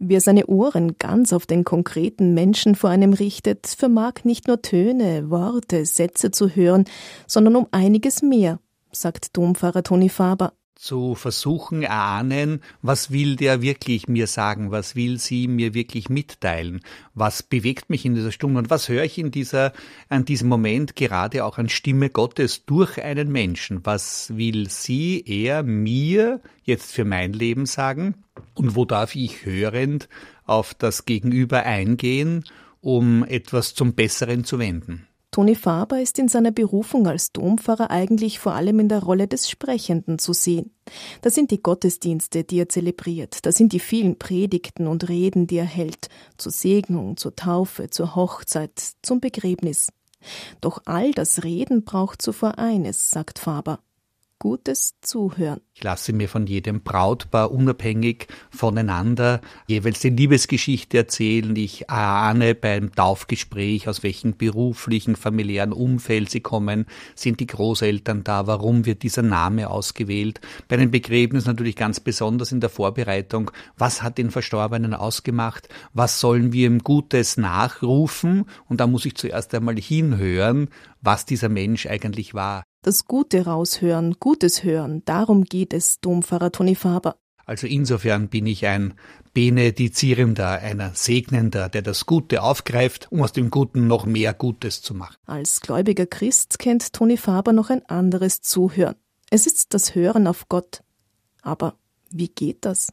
Wer seine Ohren ganz auf den konkreten Menschen vor einem richtet, vermag nicht nur Töne, Worte, Sätze zu hören, sondern um einiges mehr, sagt Dompfarrer Toni Faber zu versuchen erahnen, was will der wirklich mir sagen, was will sie mir wirklich mitteilen, was bewegt mich in dieser Stunde und was höre ich in dieser, an diesem Moment gerade auch an Stimme Gottes durch einen Menschen, was will sie, er mir jetzt für mein Leben sagen und wo darf ich hörend auf das Gegenüber eingehen, um etwas zum Besseren zu wenden. Toni Faber ist in seiner Berufung als Dompfarrer eigentlich vor allem in der Rolle des Sprechenden zu sehen. Das sind die Gottesdienste, die er zelebriert, das sind die vielen Predigten und Reden, die er hält, zur Segnung, zur Taufe, zur Hochzeit, zum Begräbnis. Doch all das Reden braucht zuvor eines, sagt Faber, gutes Zuhören. Ich lasse mir von jedem Brautpaar unabhängig voneinander jeweils die Liebesgeschichte erzählen. Ich ahne beim Taufgespräch, aus welchem beruflichen, familiären Umfeld sie kommen. Sind die Großeltern da? Warum wird dieser Name ausgewählt? Bei den Begräbnissen natürlich ganz besonders in der Vorbereitung. Was hat den Verstorbenen ausgemacht? Was sollen wir ihm Gutes nachrufen? Und da muss ich zuerst einmal hinhören, was dieser Mensch eigentlich war. Das Gute raushören, Gutes hören, darum geht es, Dompfarrer Toni Faber. Also insofern bin ich ein Benedizierender, ein Segnender, der das Gute aufgreift, um aus dem Guten noch mehr Gutes zu machen. Als gläubiger Christ kennt Toni Faber noch ein anderes Zuhören. Es ist das Hören auf Gott. Aber wie geht das?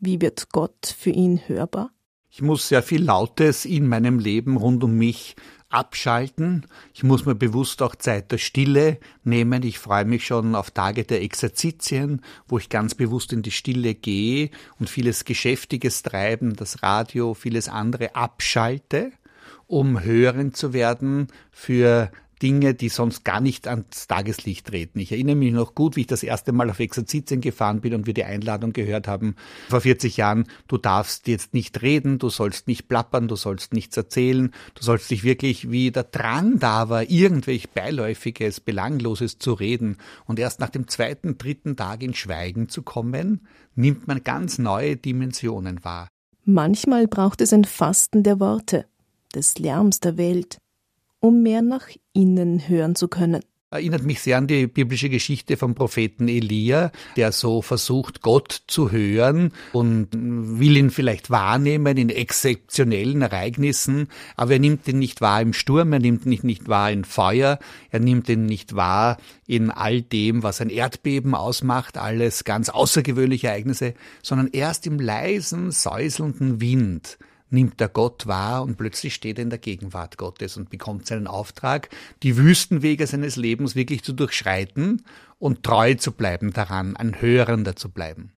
Wie wird Gott für ihn hörbar? Ich muss sehr viel Lautes in meinem Leben rund um mich abschalten. Ich muss mir bewusst auch Zeit der Stille nehmen. Ich freue mich schon auf Tage der Exerzitien, wo ich ganz bewusst in die Stille gehe und vieles Geschäftiges treiben, das Radio, vieles andere abschalte, um hören zu werden für Dinge, die sonst gar nicht ans Tageslicht treten. Ich erinnere mich noch gut, wie ich das erste Mal auf Exerzitien gefahren bin und wir die Einladung gehört haben, vor 40 Jahren, du darfst jetzt nicht reden, du sollst nicht plappern, du sollst nichts erzählen, du sollst dich wirklich, wie der Drang da war, irgendwelch Beiläufiges, Belangloses zu reden und erst nach dem zweiten, dritten Tag in Schweigen zu kommen, nimmt man ganz neue Dimensionen wahr. Manchmal braucht es ein Fasten der Worte, des Lärms der Welt, um mehr nach innen hören zu können. Erinnert mich sehr an die biblische Geschichte vom Propheten Elia, der so versucht, Gott zu hören und will ihn vielleicht wahrnehmen in exzeptionellen Ereignissen, aber er nimmt ihn nicht wahr im Sturm, er nimmt ihn nicht wahr in Feuer, er nimmt ihn nicht wahr in all dem, was ein Erdbeben ausmacht, alles ganz außergewöhnliche Ereignisse, sondern erst im leisen, säuselnden Wind nimmt er Gott wahr und plötzlich steht er in der Gegenwart Gottes und bekommt seinen Auftrag, die Wüstenwege seines Lebens wirklich zu durchschreiten und treu zu bleiben daran, ein Hörender zu bleiben.